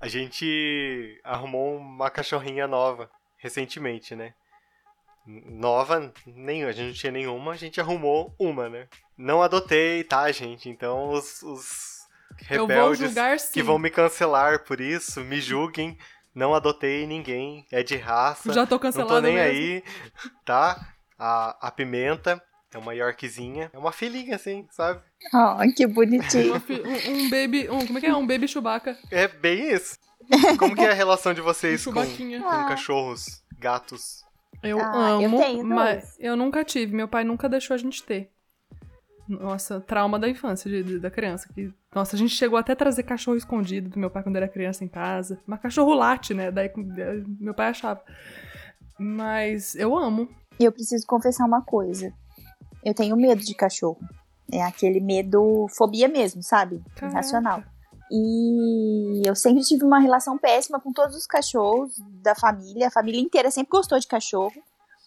A gente arrumou uma cachorrinha nova recentemente, né? Nova, nem, a gente não tinha nenhuma, a gente arrumou uma, né? Não adotei, tá, gente? Então os, os rebeldes julgar, que vão me cancelar por isso, me julguem. Não adotei ninguém, é de raça. Já tô cancelado Não tô nem mesmo. aí, tá? A, a Pimenta é uma Yorkzinha. É uma filhinha, assim, sabe? Oh, que bonitinho. Um, um baby. Um, como é que é? Um baby Chewbacca. É bem isso. Como que é a relação de vocês com, Chewbaquinha. com Ah. cachorros, gatos? Eu Ah, eu amo, tenho mas eu nunca tive. Meu pai nunca deixou a gente ter. Nossa, trauma da infância de- de- da criança. Que, nossa, a gente chegou até a trazer cachorro escondido do meu pai quando era criança em casa. Mas cachorro late, né? Daí meu pai achava. Mas eu amo. E eu preciso confessar uma coisa. Eu tenho medo de cachorro. É aquele medo, fobia mesmo, sabe? Caraca. Irracional. E eu sempre tive uma relação péssima com todos os cachorros da família. A família inteira sempre gostou de cachorro.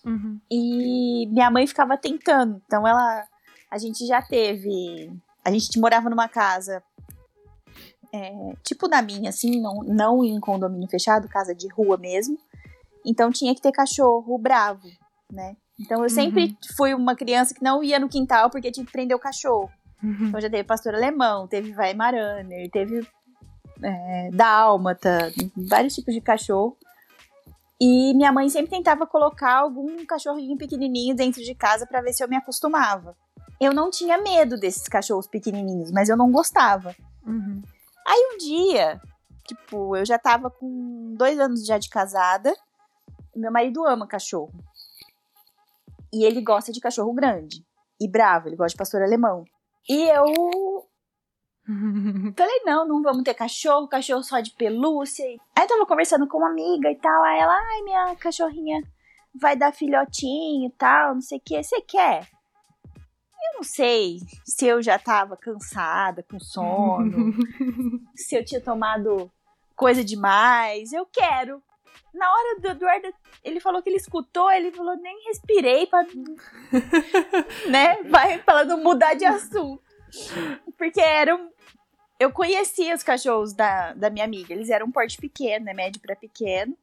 Uhum. E minha mãe ficava tentando. Então ela. A gente já teve. A gente morava numa casa. é, tipo da minha, assim, não, não em condomínio fechado, casa de rua mesmo. Então tinha que ter cachorro bravo, né? Então eu sempre fui uma criança que não ia no quintal porque tinha que prender o cachorro. Uhum. Então já teve pastor alemão, teve Weimaraner, teve é, dálmata, vários tipos de cachorro. E minha mãe sempre tentava colocar algum cachorrinho pequenininho dentro de casa pra ver se eu me acostumava. Eu não tinha medo desses cachorros pequenininhos, mas eu não gostava. Uhum. Aí um dia, tipo, eu já tava com dois anos já de casada. Meu marido ama cachorro. E ele gosta de cachorro grande e bravo, ele gosta de pastor alemão. E eu Falei, não, não vamos ter cachorro, cachorro só de pelúcia. Aí eu tava conversando com uma amiga e tal. Aí ela, ai, minha cachorrinha vai dar filhotinho e tal, não sei o que. Você quer? Eu não sei se eu já tava cansada, com sono, se eu tinha tomado coisa demais. Eu quero. Na hora do Eduardo, ele falou que ele escutou, ele falou, nem respirei pra. né? Vai falando mudar de assunto. Porque eram. Eu conhecia os cachorros da, da minha amiga. Eles eram um porte pequeno, né? Médio pra pequeno.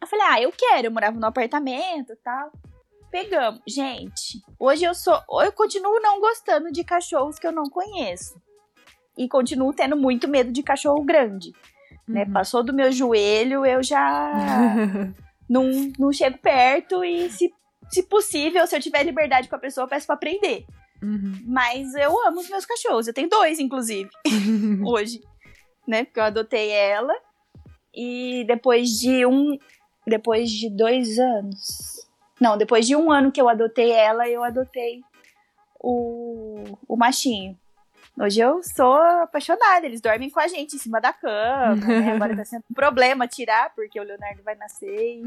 Eu falei, ah, eu quero. Eu morava no apartamento e tal. Pegamos. Gente, hoje eu sou. Eu continuo não gostando de cachorros que eu não conheço. E continuo tendo muito medo de cachorro grande. Né? Uhum. Passou do meu joelho, eu já não, não chego perto e, se, se possível, se eu tiver liberdade com a pessoa, eu peço pra prender. Uhum. Mas eu amo os meus cachorros. Eu tenho dois, inclusive, hoje. Né? Porque eu adotei ela. E depois de um. Depois de dois anos. Não, depois de um ano que eu adotei ela, eu adotei o, o machinho. Hoje eu sou apaixonada. Eles dormem com a gente em cima da cama. Né? Agora tá sendo um problema tirar, porque o Leonardo vai nascer e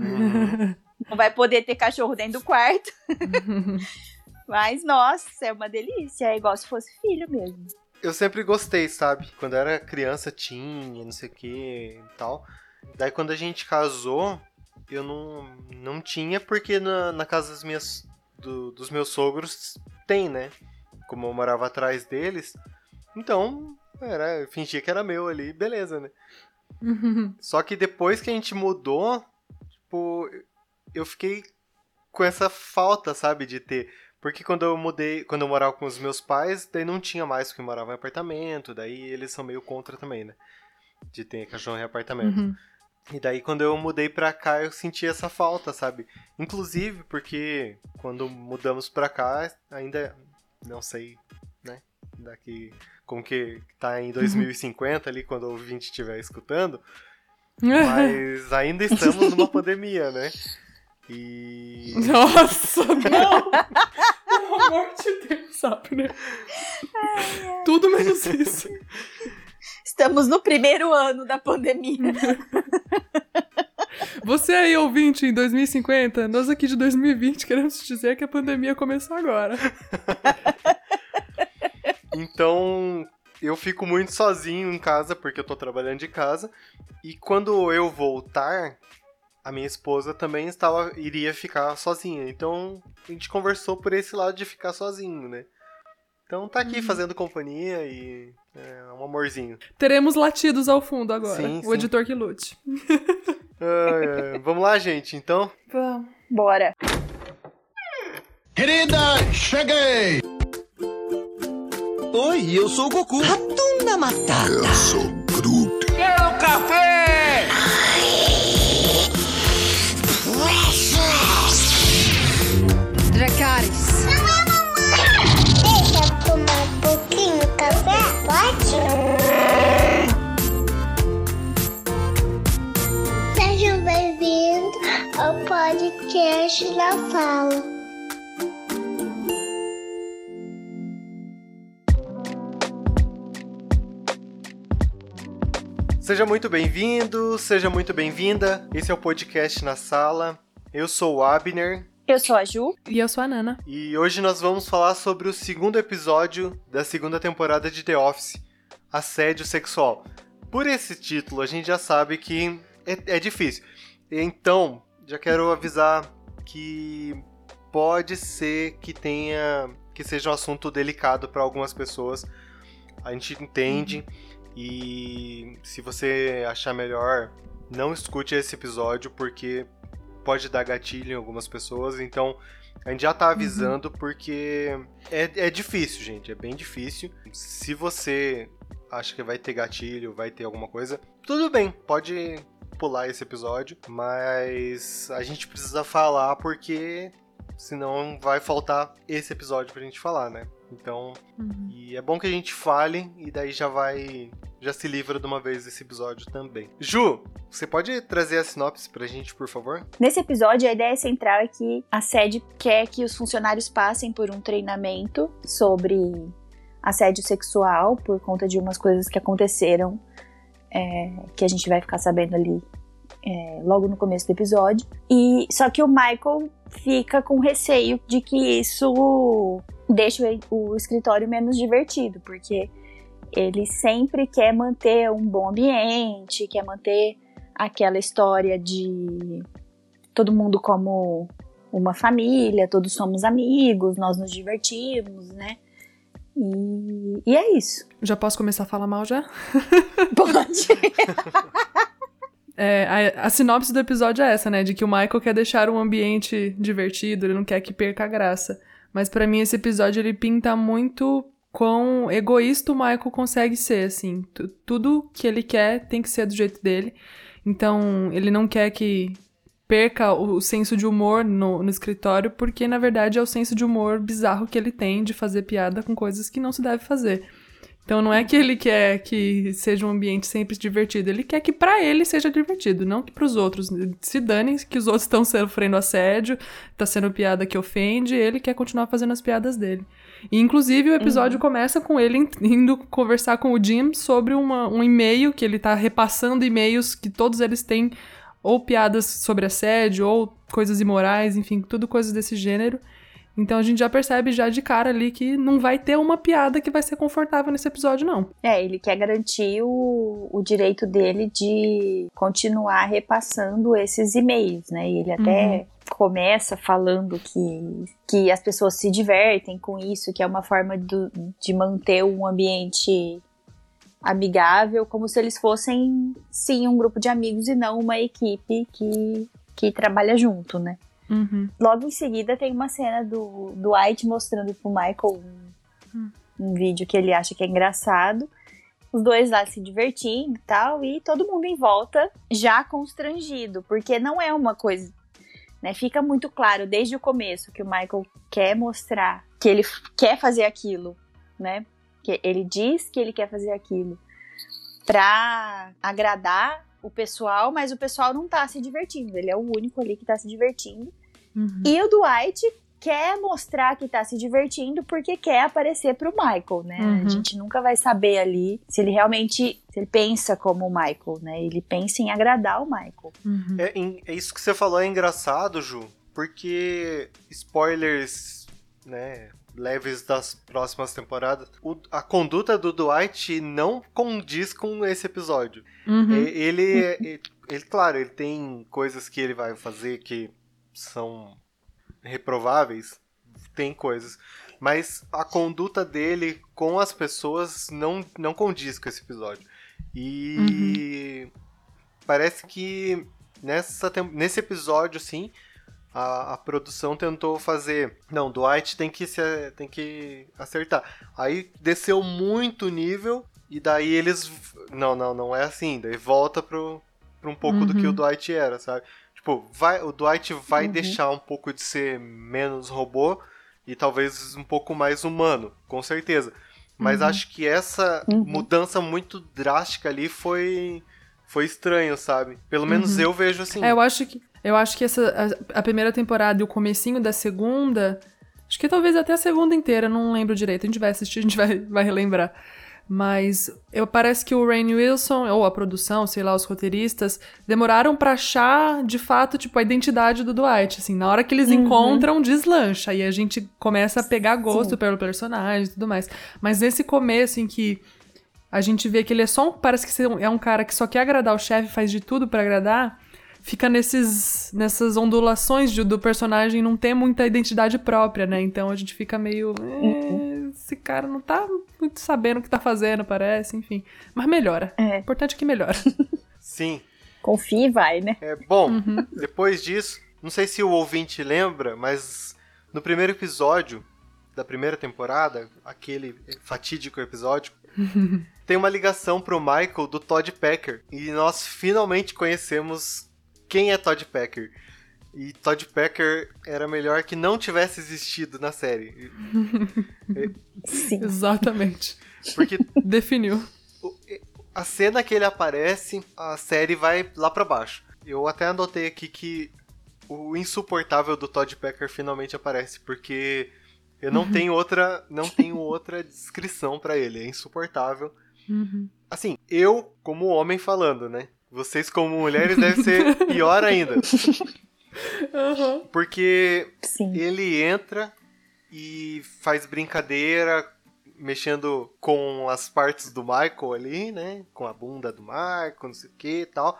não vai poder ter cachorro dentro do quarto. Mas, nossa, é uma delícia. É igual se fosse filho mesmo. Eu sempre gostei, sabe? Quando eu era criança tinha, não sei o que e tal. Daí quando a gente casou, eu não, não tinha, porque na, na casa das minhas, do- dos meus sogros tem, né? Como eu morava atrás deles. Então, era, eu fingia que era meu ali, beleza, né? Só que depois que a gente mudou, tipo, eu fiquei com essa falta, sabe, de ter. Porque quando eu mudei, quando eu morava com os meus pais, daí não tinha mais, porque eu morava em apartamento, daí eles são meio contra também, né? De ter cachorro em apartamento. Uhum. E daí quando eu mudei pra cá, eu senti essa falta, sabe? Inclusive porque quando mudamos pra cá, ainda não sei, né? Daqui como que tá em 2050 ali quando o ouvinte estiver escutando, mas ainda estamos numa pandemia, né? E Nossa, não! Pelo amor de Deus, sabe, né? Tudo menos isso. Estamos no primeiro ano da pandemia. Você aí, ouvinte, em 2050, nós aqui de 2020 queremos dizer que a pandemia começou agora. Então, eu fico muito sozinho em casa porque eu tô trabalhando de casa. E quando eu voltar, a minha esposa também estava iria ficar sozinha. Então, a gente conversou por esse lado de ficar sozinho, né? Então tá aqui fazendo companhia e É um amorzinho. Teremos latidos ao fundo agora. Sim, o sim. editor que lute. Ai, ai. Vamos lá, gente, então? Vamos. Bora. Querida, cheguei! Oi, eu sou o Goku. Ratunda Matata. Eu sou Groot. Quero café! Dracarys. Deixa eu tomar um pouquinho de café, pode? Sejam bem-vindos ao podcast da Fala. Seja muito bem-vindo, seja muito bem-vinda. Esse é o podcast na sala. Eu sou o Abner Eu sou a Ju. E eu sou a Nana. e hoje nós vamos falar sobre o segundo episódio da segunda temporada de The Office, Assédio Sexual. Por esse título, a gente já sabe que é, é difícil. Então, já quero avisar que pode ser que tenha que seja um assunto delicado para algumas pessoas. A gente entende e se você achar melhor, não escute esse episódio porque pode dar gatilho em algumas pessoas. Então, a gente já tá avisando porque é, é difícil, gente. É bem difícil. Se você acha que vai ter gatilho, vai ter alguma coisa, tudo bem, pode pular esse episódio. Mas a gente precisa falar porque senão vai faltar esse episódio pra gente falar, né? Então, e é bom que a gente fale e daí já vai. Já se livra de uma vez desse episódio também. Ju, você pode trazer a sinopse pra gente, por favor? Nesse episódio, a ideia central é que a sede quer que os funcionários passem por um treinamento sobre assédio sexual por conta de umas coisas que aconteceram, é, que a gente vai ficar sabendo ali é, logo no começo do episódio. E só que o Michael fica com receio de que isso deixe o, o escritório menos divertido, porque ele sempre quer manter um bom ambiente, quer manter aquela história de todo mundo como uma família, todos somos amigos, nós nos divertimos, né? E, e é isso. Já posso começar a falar mal já? Pode. É, a, a sinopse do episódio é essa, né? De que o Michael quer deixar um ambiente divertido, ele não quer que perca a graça. Mas pra mim esse episódio ele pinta muito quão egoísta o Michael consegue ser, assim. Tu- tudo que ele quer tem que ser do jeito dele. Então, ele não quer que perca o, senso de humor no, no escritório, porque na verdade é o senso de humor bizarro que ele tem de fazer piada com coisas que não se deve fazer. Então não é que ele quer que seja um ambiente sempre divertido, ele quer que pra ele seja divertido, não que pros outros. Se danem que os outros estão sofrendo assédio, tá sendo piada que ofende, ele quer continuar fazendo as piadas dele. E, inclusive o episódio começa com ele in- indo conversar com o Jim sobre uma- um e-mail que ele tá repassando e-mails que todos eles têm ou piadas sobre assédio ou coisas imorais, enfim, tudo coisas desse gênero. Então a gente já percebe já de cara ali que não vai ter uma piada que vai ser confortável nesse episódio, não. É, ele quer garantir o, o direito dele de continuar repassando esses e-mails, né? E ele até começa falando que, que as pessoas se divertem com isso, que é uma forma do- de manter um ambiente amigável, como se eles fossem, sim, um grupo de amigos e não uma equipe que, que trabalha junto, né? Uhum. Logo em seguida tem uma cena do, do White mostrando pro Michael um, um vídeo que ele acha que é engraçado. Os dois lá se divertindo e tal, e todo mundo em volta já constrangido, porque não é uma coisa. Né, fica muito claro desde o começo que o Michael quer mostrar que ele quer fazer aquilo, né? Que ele diz que ele quer fazer aquilo pra agradar o pessoal, mas o pessoal não tá se divertindo. Ele é o único ali que tá se divertindo. Uhum. E o Dwight quer mostrar que tá se divertindo porque quer aparecer pro Michael, né? Uhum. A gente nunca vai saber ali se ele realmente se ele pensa como o Michael, né? Ele pensa em agradar o Michael. Uhum. É, em- é isso que você falou é engraçado, Ju, porque spoilers, né, leves das próximas temporadas, o- a conduta do Dwight não condiz com esse episódio. Uhum. Ele, ele, ele, claro, ele tem coisas que ele vai fazer que são reprováveis, tem coisas, mas a conduta dele com as pessoas não, não condiz com esse episódio. E parece que nessa, nesse episódio, assim, a, a produção tentou fazer. Não, Dwight tem que, se, tem que acertar. Aí desceu muito o nível, e daí eles. Não, não, não é assim. Daí volta pro, pro um pouco do que Uhum. o Dwight era, sabe? Tipo, vai, o Dwight vai Uhum. deixar um pouco de ser menos robô e talvez um pouco mais humano, com certeza. Mas Uhum. acho que essa Uhum. mudança muito drástica ali foi foi estranho, sabe? Pelo menos Uhum. eu vejo assim. É, eu acho que eu acho que essa a, a primeira temporada e o comecinho da segunda, acho que talvez até a segunda inteira, não lembro direito. A gente vai assistir, a gente vai, vai relembrar. Mas eu parece que o Rainn Wilson ou a produção, sei lá, os roteiristas demoraram pra achar de fato tipo a identidade do Dwight, assim, na hora que eles Uhum. encontram, deslancha e a gente começa a pegar gosto Sim. pelo personagem e tudo mais. Mas nesse começo em que a gente vê que ele é só um, parece que é um cara que só quer agradar o chefe, faz de tudo pra agradar, fica nesses nessas ondulações de- do personagem não ter muita identidade própria, né? Então a gente fica meio, "É, esse cara não tá muito sabendo o que tá fazendo, parece, enfim. Mas melhora. É. O importante é que melhora. Sim. Confia e vai, né? É bom. Uhum. Depois disso, não sei se o ouvinte lembra, mas no primeiro episódio da primeira temporada, aquele fatídico episódio, tem uma ligação pro Michael do Todd Packer. E nós finalmente conhecemos quem é Todd Packer. E Todd Packer era melhor que não tivesse existido na série. Sim. Exatamente. Porque Definiu. a cena que ele aparece, a série vai lá pra baixo. Eu até anotei aqui que o insuportável do Todd Packer finalmente aparece, porque eu não tenho outra, não tenho outra descrição pra ele, é insuportável. Uhum. Assim, eu como homem falando, né? Vocês como mulheres deve ser pior ainda, Uhum. porque Sim. ele entra e faz brincadeira mexendo com as partes do Michael ali, né? Com a bunda do Michael, não sei o que e tal.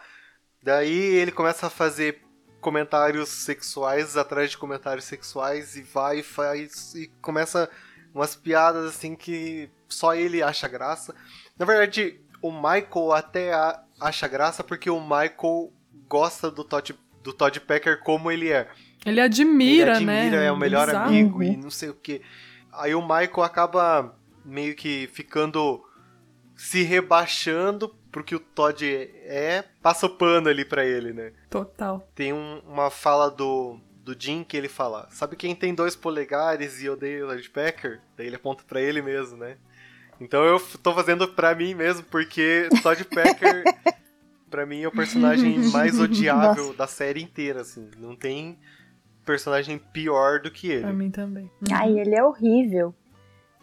Daí ele começa a fazer comentários sexuais atrás de comentários sexuais e vai e faz e começa umas piadas assim que só ele acha graça. Na verdade, o Michael até acha graça porque o Michael gosta do Todd, do Todd Packer como ele é Ele admira, ele né? admira, é o melhor Bizarro. amigo e não sei o que. Aí o Michael acaba meio que ficando se rebaixando pro que o Todd é, passa o pano ali pra ele, né? Total. Tem um- uma fala do, do Jim que ele fala: Sabe quem tem dois polegares e odeia o Todd Packer? Daí ele aponta pra ele mesmo, né? Então eu tô fazendo pra mim mesmo, porque Todd Packer, pra mim, é o personagem mais odiável da série inteira, assim. Não tem personagem pior do que Pra ele. mim também. Ai, ele é horrível.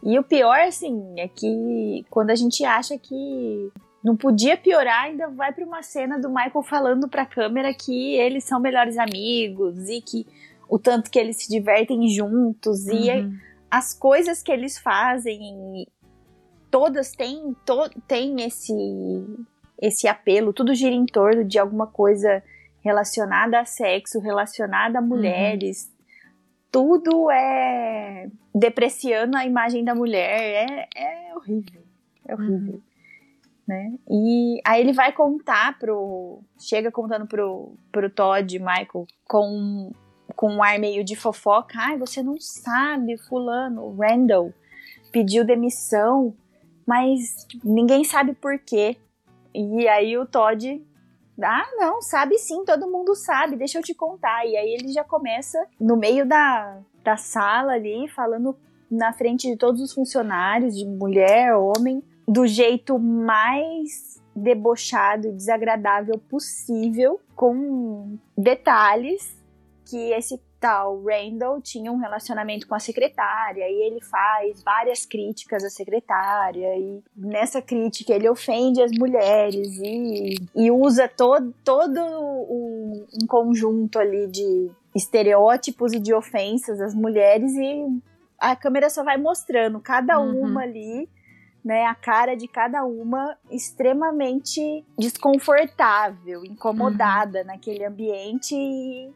E o pior, assim, é que quando a gente acha que não podia piorar, ainda vai pra uma cena do Michael falando pra câmera que eles são melhores amigos e que o tanto que eles se divertem juntos e Uhum. as coisas que eles fazem, todas têm, to, têm esse, esse apelo, tudo gira em torno de alguma coisa relacionada a sexo, relacionada a mulheres. Tudo é depreciando a imagem da mulher. É, é horrível. É horrível. Né? E aí ele vai contar pro. Chega contando pro, pro Todd, Michael, com com um ar meio de fofoca. Ai, você não sabe, fulano, Randall pediu demissão, mas ninguém sabe por quê. E aí o Todd, ah, não, sabe sim, todo mundo sabe, deixa eu te contar. E aí ele já começa no meio da, da sala ali, falando na frente de todos os funcionários, de mulher, homem, do jeito mais debochado e desagradável possível, com detalhes que esse tal Randall tinha um relacionamento com a secretária e ele faz várias críticas à secretária e nessa crítica ele ofende as mulheres e, e usa todo, todo um, um conjunto ali de estereótipos e de ofensas às mulheres e a câmera só vai mostrando cada Uhum. uma ali né, a cara de cada uma extremamente desconfortável, incomodada naquele ambiente e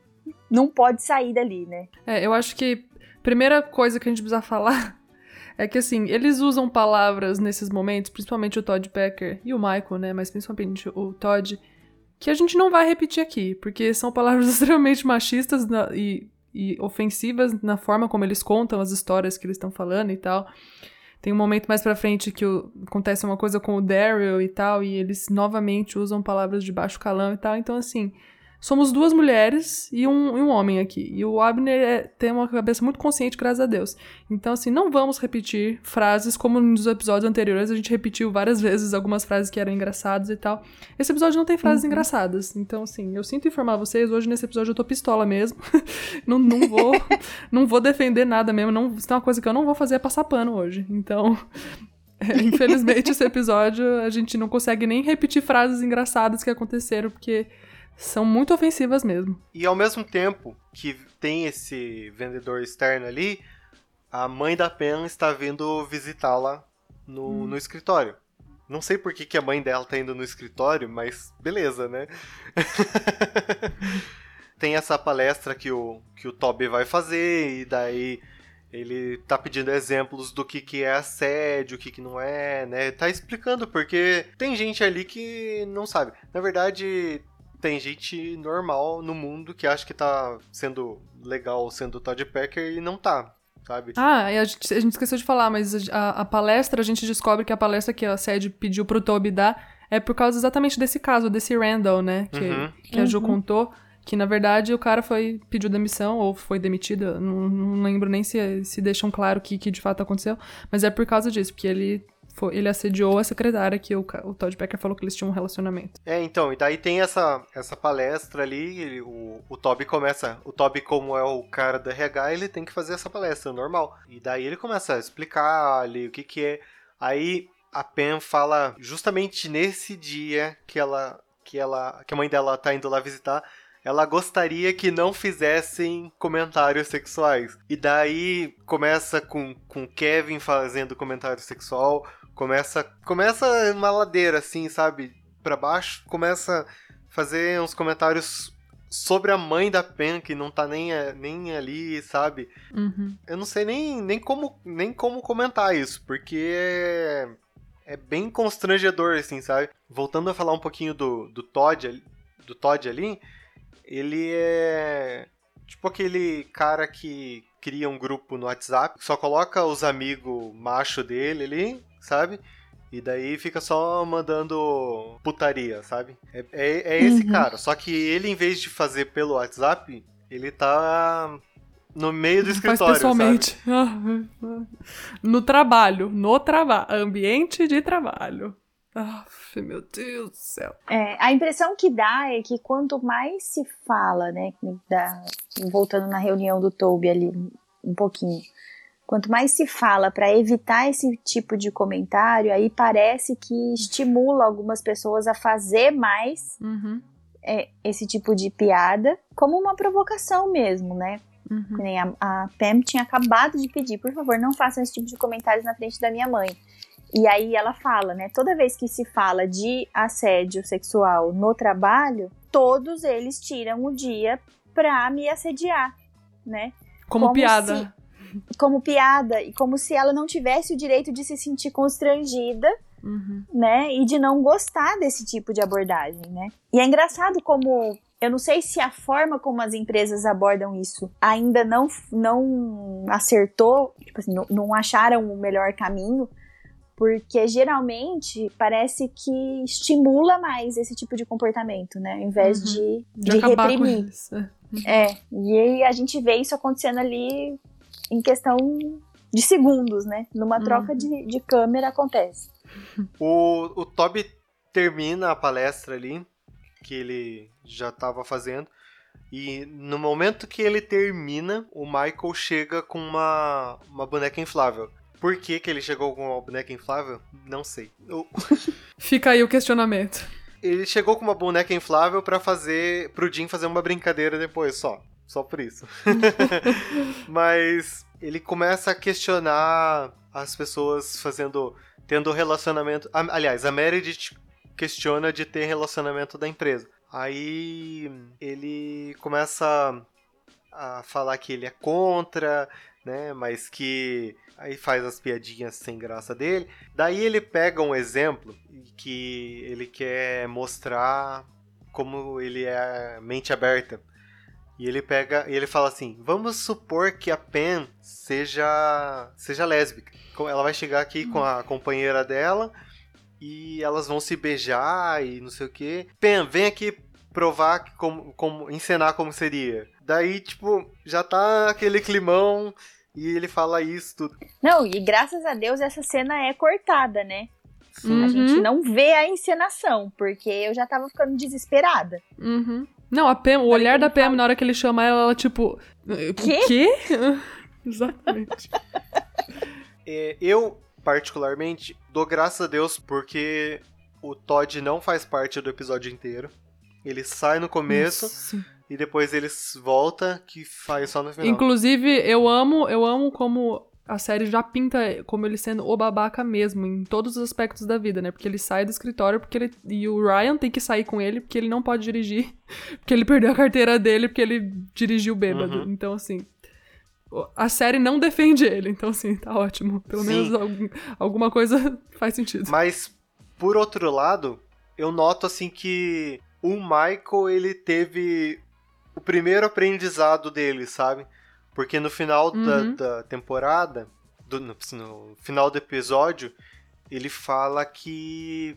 não pode sair dali, né? É, eu acho que Primeira coisa que a gente precisa falar é que, assim, eles usam palavras nesses momentos, principalmente o Todd Becker e o Michael, né? Mas principalmente o Todd, que a gente não vai repetir aqui, porque são palavras extremamente machistas na- e, e ofensivas na forma como eles contam as histórias que eles estão falando e tal. Tem um momento mais pra frente que o- acontece uma coisa com o Daryl e tal, e eles novamente usam palavras de baixo calão e tal. Então, assim, somos duas mulheres e um, e um homem aqui. E o Abner é- tem uma cabeça muito consciente, graças a Deus. Então, assim, não vamos repetir frases como nos episódios anteriores a gente repetiu várias vezes algumas frases que eram engraçadas e tal. Esse episódio não tem frases engraçadas. Então, assim, eu sinto informar vocês, hoje nesse episódio eu tô pistola mesmo. não, não vou não vou defender nada mesmo. Não, se tem uma coisa que eu não vou fazer é passar pano hoje. Então, é, infelizmente, esse episódio a gente não consegue nem repetir frases engraçadas que aconteceram, porque são muito ofensivas mesmo. E ao mesmo tempo que tem esse vendedor externo ali, a mãe da Pen está vindo visitá-la no, no escritório. Não sei por que, que a mãe dela tá indo no escritório, mas beleza, né? tem essa palestra que o, que o Toby vai fazer, e daí ele tá pedindo exemplos do que, que é assédio, o que, que não é, né? Tá explicando, porque tem gente ali que não sabe. Na verdade, tem gente normal no mundo que acha que tá sendo legal sendo Todd Packer e não tá, sabe? Ah, e a gente, a gente esqueceu de falar, mas a, a palestra, a gente descobre que a palestra que a Sede pediu pro Toby dar é por causa exatamente desse caso, desse Randall, né? Que, Uhum. que a Ju contou. Que na verdade o cara foi pediu demissão ou foi demitido. Não, não lembro nem se, se deixam claro o que, que de fato aconteceu. Mas é por causa disso, porque ele, foi, ele assediou a secretária que o, o Todd Becker falou que eles tinham um relacionamento. É, então, e daí tem essa, essa palestra ali, ele- o, o Toby começa, o Toby como é o cara do RH, ele tem que fazer essa palestra, normal. E daí ele começa a explicar ali o que que é. Aí a Pen fala justamente nesse dia que ela que ela que a mãe dela tá indo lá visitar, ela gostaria que não fizessem comentários sexuais. E daí começa com com Kevin fazendo comentário sexual, começa começa uma ladeira assim, sabe? Pra baixo, começa a fazer uns comentários sobre a mãe da Pen que não tá nem, nem ali, sabe? Uhum. Eu não sei nem, nem, como, nem como comentar isso, porque é, é bem constrangedor, assim, sabe? Voltando a falar um pouquinho do, do Todd, do Todd ali, ele é tipo aquele cara que cria um grupo no WhatsApp, só coloca os amigos macho dele ali, sabe? E daí fica só mandando putaria, sabe? É, é, é esse Uhum. cara. Só que ele, em vez de fazer pelo WhatsApp, ele tá no meio do Faz escritório, pessoalmente. no trabalho. No trabalho. Ambiente de trabalho. Aff, meu Deus do céu. É, a impressão que dá é que quanto mais se fala, né, da- voltando na reunião do Toby ali um pouquinho, quanto mais se fala para evitar esse tipo de comentário, aí parece que estimula algumas pessoas a fazer mais Uhum, é, esse tipo de piada como uma provocação mesmo, né? uhum. Nem a, a Pam tinha acabado de pedir, por favor, não façam esse tipo de comentários na frente da minha mãe. E aí ela fala, né? Toda vez que se fala de assédio sexual no trabalho, todos eles tiram o dia pra me assediar, né? Como, Como piada. Como piada e como se ela não tivesse o direito de se sentir constrangida Uhum. né? E de não gostar desse tipo de abordagem, né? E é engraçado como eu não sei se a forma como as empresas abordam isso ainda não, não acertou, tipo assim, não, não acharam o melhor caminho, porque geralmente parece que estimula mais esse tipo de comportamento, né? Ao invés Uhum. de, De, de reprimir. É. É, e aí a gente vê isso acontecendo ali em questão de segundos, né? Numa troca Uhum. de, de câmera acontece. O, o Toby termina a palestra ali, que ele já tava fazendo, e no momento que ele termina, o Michael chega com uma, uma boneca inflável. Por que, que ele chegou com uma boneca inflável? Não sei. Eu- Fica aí o questionamento. ele chegou com uma boneca inflável pra fazer. pro Jim fazer uma brincadeira depois, só. Só por isso. Mas ele começa a questionar as pessoas fazendo. tendo relacionamento. Aliás, a Meredith questiona de ter relacionamento da empresa. Aí ele começa a falar que ele é contra, né? Mas que aí faz as piadinhas sem graça dele. Daí ele pega um exemplo que ele quer mostrar como ele é mente aberta. E ele pega e ele fala assim: "Vamos supor que a Pen seja seja lésbica. Ela vai chegar aqui com a companheira dela e elas vão se beijar e não sei o que. Pen, vem aqui provar que como, como encenar como seria. Daí, tipo, já tá aquele climão e ele fala isso tudo. Não, e graças a Deus essa cena é cortada, né? Uhum. A gente não vê a encenação, porque eu já tava ficando desesperada. Uhum. Não, a Pam, o olhar da fala- na hora que ele chama ela, ela tipo. Quê? Quê? Exatamente. É, eu, particularmente, dou graças a Deus porque o Todd não faz parte do episódio inteiro. Ele sai no começo Nossa. e depois ele volta, que faz só no final. Inclusive, eu amo, eu amo como a série já pinta como ele sendo o babaca mesmo, em todos os aspectos da vida, né? Porque ele sai do escritório porque ele. E o Ryan tem que sair com ele porque ele não pode dirigir. Porque ele perdeu a carteira dele porque ele dirigiu bêbado. Uhum. Então, assim. A série não defende ele, então assim, tá ótimo. Pelo Sim. menos algum- alguma coisa faz sentido. Mas, por outro lado, eu noto assim que o Michael, ele teve o primeiro aprendizado dele, sabe? Porque no final da, Uhum. da temporada, do- no, no final do episódio, ele fala que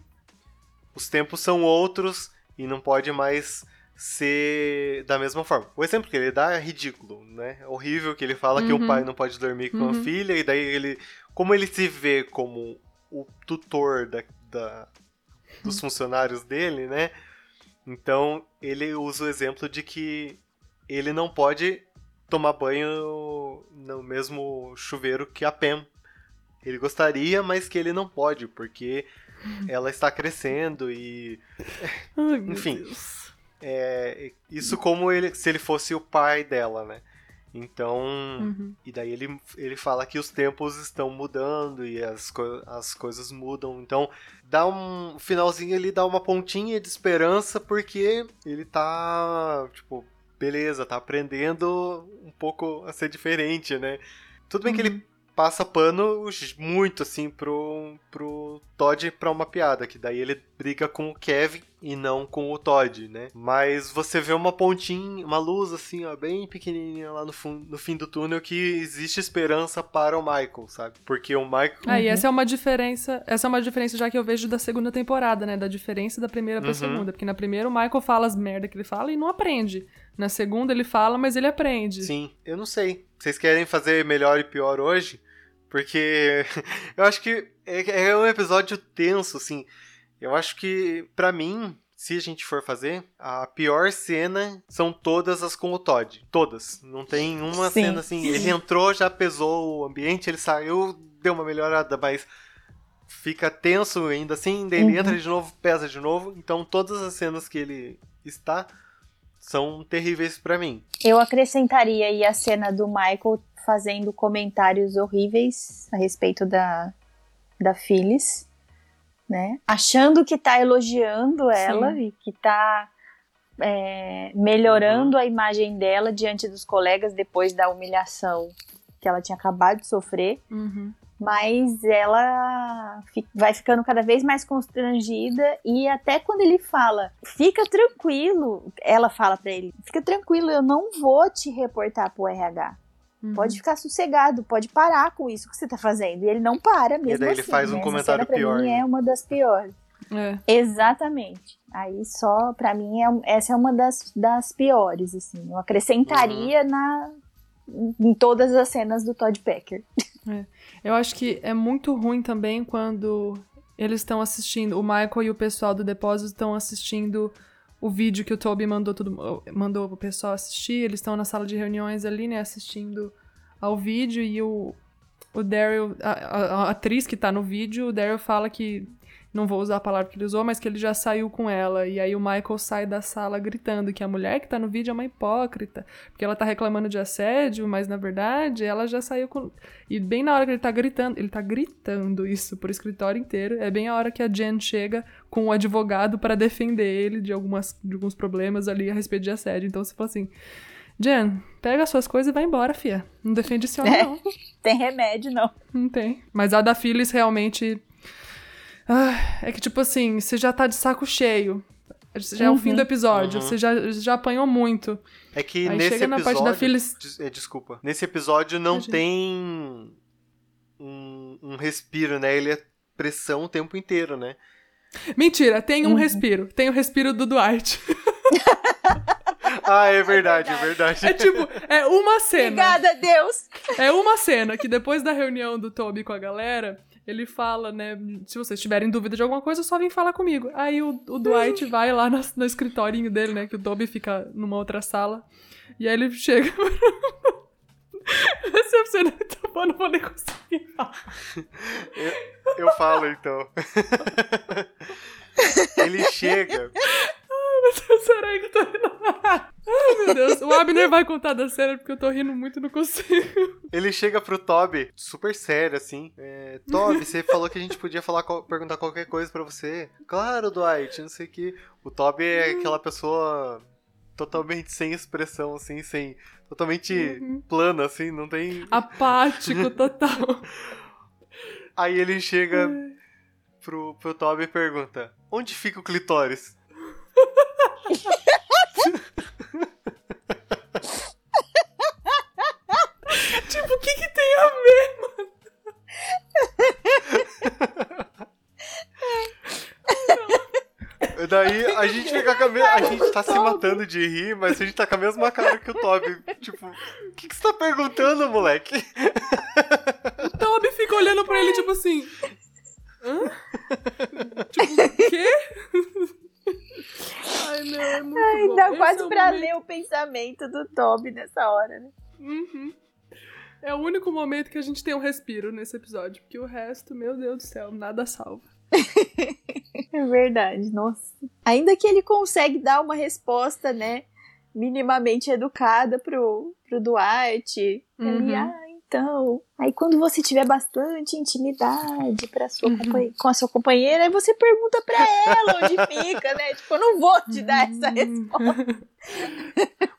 os tempos são outros e não pode mais ser da mesma forma. O exemplo que ele dá é ridículo, né? É horrível que ele fala que o Uhum. pai não pode dormir com a Uhum. filha e daí ele, como ele se vê como o tutor da, da- dos funcionários dele, né? Então ele usa o exemplo de que ele não pode tomar banho no mesmo chuveiro que a Pam. Ele gostaria, mas que ele não pode, porque ela está crescendo e Ai, Enfim. É, isso como ele, se ele fosse o pai dela, né? Então, Uhum. e daí ele, ele fala que os tempos estão mudando e as, co as coisas mudam. Então, dá um finalzinho ele dá uma pontinha de esperança porque ele tá, tipo, beleza, tá aprendendo um pouco a ser diferente, né? Tudo bem que ele passa pano muito assim pro, pro Todd pra uma piada, que daí ele briga com o Kevin e não com o Todd, né? Mas você vê uma pontinha, uma luz assim, ó, bem pequenininha lá no, no fim do túnel que existe esperança para o Michael, sabe? Porque o Michael Ah, e essa é uma diferença. Essa é uma diferença já que eu vejo da segunda temporada, né? Da diferença da primeira pra Uhum. segunda. Porque na primeira o Michael fala as merda que ele fala e não aprende. Na segunda ele fala, mas ele aprende. Sim, eu não sei. Vocês querem fazer melhor e pior hoje? Porque eu acho que é, é um episódio tenso, assim. Eu acho que, pra mim, se a gente for fazer, a pior cena são todas as com o Todd. Todas. Não tem uma Sim. cena assim. Ele entrou, já pesou o ambiente, ele saiu, deu uma melhorada, mas fica tenso ainda assim. Daí ele Uhum. entra de novo, pesa de novo. Então todas as cenas que ele está são terríveis pra mim. Eu acrescentaria aí a cena do Michael fazendo comentários horríveis a respeito da, da Phyllis, né? Achando que tá elogiando ela e que tá é, melhorando a imagem dela diante dos colegas depois da humilhação que ela tinha acabado de sofrer. Uhum. Mas ela vai ficando cada vez mais constrangida e até quando ele fala, fica tranquilo, ela fala pra ele, fica tranquilo, eu não vou te reportar pro RH. Uhum. Pode ficar sossegado, pode parar com isso que você tá fazendo. E ele não para mesmo daí ele assim, faz um né? Essa comentário cena, pra pior, Mim, né? é uma das piores. É. Exatamente. Aí só, pra mim, é, essa é uma das, das piores, assim. Eu acrescentaria Uhum. na, em todas as cenas do Todd Packer. Eu acho que é muito ruim também quando eles estão assistindo, o Michael e o pessoal do depósito estão assistindo o vídeo que o Toby mandou, todo, mandou o pessoal assistir. Eles estão na sala de reuniões ali, né, assistindo ao vídeo e o, o Daryl, a, a- a atriz que tá no vídeo, o Daryl fala que, não vou usar a palavra que ele usou, mas que ele já saiu com ela. E aí o Michael sai da sala gritando que a mulher que tá no vídeo é uma hipócrita, porque ela tá reclamando de assédio, mas na verdade ela já saiu com. E bem na hora que ele tá gritando, ele tá gritando isso pro escritório inteiro, é bem a hora que a Jen chega com o advogado para defender ele de, algumas, de alguns problemas ali a respeito de assédio. Então você fala assim. Jen, pega as suas coisas e vai embora, fia. Não defende esse homem, É. não. Tem remédio, não. Não tem. Mas a da Phyllis realmente. Ah, é que, tipo assim, você já tá de saco cheio. Já é o fim do episódio. Uhum. Você já, já apanhou muito. É que Aí nesse chega na episódio. parte da Phyllis. Des- é, desculpa. Nesse episódio não Imagina. tem um, um respiro, né? Ele é pressão o tempo inteiro, né? Mentira, tem um Uhum. respiro. Tem o respiro do Dwight. Ah, é verdade, é verdade. É tipo, é uma cena. Obrigada, Deus. É uma cena que depois da reunião do Toby com a galera, ele fala, né? Se vocês tiverem dúvida de alguma coisa, só vem falar comigo. Aí o, o Dwight vai lá no, no escritorinho dele, né? Que o Toby fica numa outra sala. E aí ele chega. É muito boa, não vou nem conseguir falar. Eu falo então. Ele chega. Será que eu tô rindo? Ai, meu Deus. O Abner vai contar da cena porque eu tô rindo muito e não consigo. Ele chega pro Toby, super sério, assim. É, Toby, você falou que a gente podia falar, perguntar qualquer coisa pra você. Claro, Dwight, não sei o que. O Toby é aquela pessoa totalmente sem expressão, assim, sem. Totalmente Uhum. plana, assim, não tem. Apático total. Aí ele chega pro, pro Toby e pergunta: Onde fica o clitóris? tipo, o que que tem a ver? Daí a gente fica com a mesma. A gente tá se matando de rir, mas a gente tá com a mesma cara que o Toby. Tipo, o que, que você tá perguntando, moleque? O Toby fica olhando pra ele, tipo assim. Hã? tipo, o quê? Ai, não, é muito Ai, bom. dá Esse quase é pra momento- ler o pensamento do Toby nessa hora, né? Uhum. É o único momento que a gente tem um respiro nesse episódio, porque o resto, meu Deus do céu, nada salva. É verdade, nossa. Ainda que ele consegue dar uma resposta, né, minimamente educada pro, pro Dwight. Uhum. Ele, ah, então. Aí quando você tiver bastante intimidade pra sua Uhum. com a sua companheira, aí você pergunta pra ela onde fica, né? Tipo, eu não vou te dar essa resposta.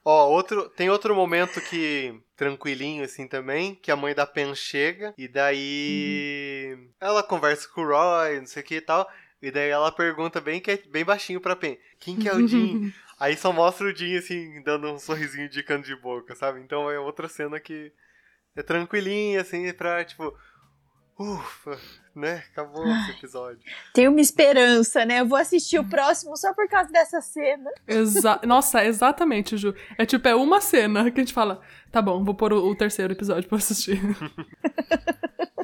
Ó, outro, tem outro momento que. Tranquilinho, assim também, que a mãe da Pen chega e daí. Ela conversa com o Roy, não sei o que e tal. E daí ela pergunta bem, que é bem baixinho pra Pen: Quem que é o Jim? Aí só mostra o Jim, assim, dando um sorrisinho de canto de boca, sabe? Então é outra cena que é tranquilinha, assim, pra, tipo, ufa, né? Acabou esse episódio. Tem uma esperança, né? Eu vou assistir o próximo só por causa dessa cena. Exa Nossa, exatamente, Ju. É tipo, é uma cena que a gente fala, tá bom, vou pôr o, o terceiro episódio pra assistir.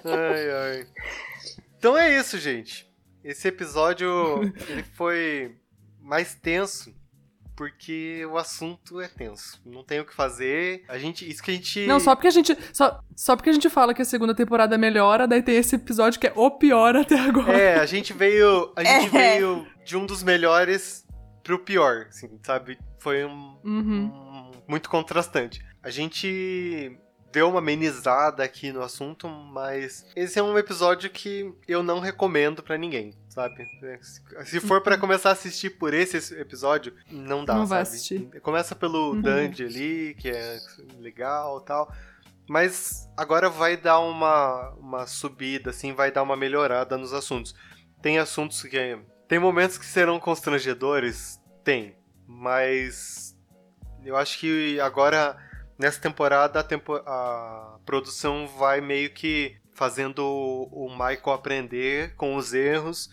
Ai, ai. Então é isso, gente. Esse episódio, ele foi mais tenso, porque o assunto é tenso. Não tem o que fazer. A gente, isso que a gente... Não, só porque a gente. Só, só porque a gente fala que a segunda temporada melhora, daí tem esse episódio que é o pior até agora. É, a gente veio, a gente É. veio de um dos melhores pro pior, assim, sabe? Foi um, Uhum. um- muito contrastante. A gente deu uma amenizada aqui no assunto, mas esse é um episódio que eu não recomendo pra ninguém, sabe? É, se- for pra começar a assistir por esse episódio, não dá, Não vai sabe? assistir. Começa pelo Uhum. Dandy ali, que é legal, tal. Mas agora vai dar uma, uma subida, assim, vai dar uma melhorada nos assuntos. Tem assuntos que. Tem momentos que serão constrangedores? Tem. Mas. Eu acho que agora, nessa temporada, a, tempo- a produção vai meio que fazendo o o Michael aprender com os erros.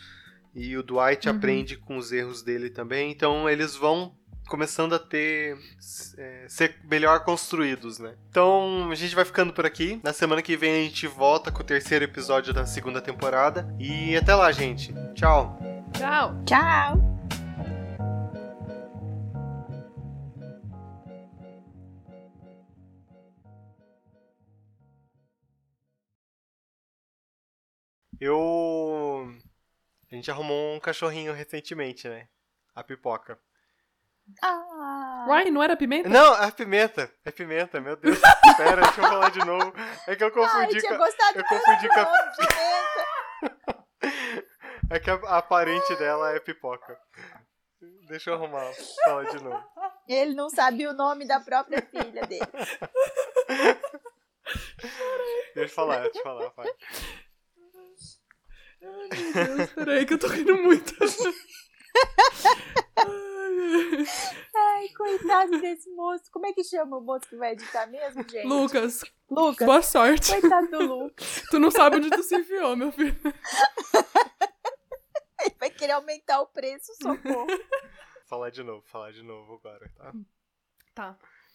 E o Dwight Uhum. aprende com os erros dele também. Então eles vão começando a ter é, ser melhor construídos, né? Então a gente vai ficando por aqui. Na semana que vem a gente volta com o terceiro episódio da segunda temporada. E até lá, gente. Tchau. Tchau! Tchau! Eu. A gente arrumou um cachorrinho recentemente, né? A pipoca. Ah, Uai, não era pimenta? Não, é pimenta. É pimenta, meu Deus. Pera, deixa eu falar de novo. É que eu Ai, confundi tinha com. Eu confundi com a. É que a, a parente dela é pipoca. Deixa eu arrumar. Fala de novo. Ele não sabia o nome da própria filha dele. Deixa eu falar, deixa eu falar, vai. Ai, meu Deus, peraí que eu tô rindo muito. Ai, Ai, coitado desse moço. Como é que chama o moço que vai editar mesmo, gente? Lucas, Lucas. boa sorte. Coitado do Lucas. Tu não sabe onde tu se enfiou, meu filho. Ele vai querer aumentar o preço, socorro. Falar de novo, falar de novo agora, tá? Tá.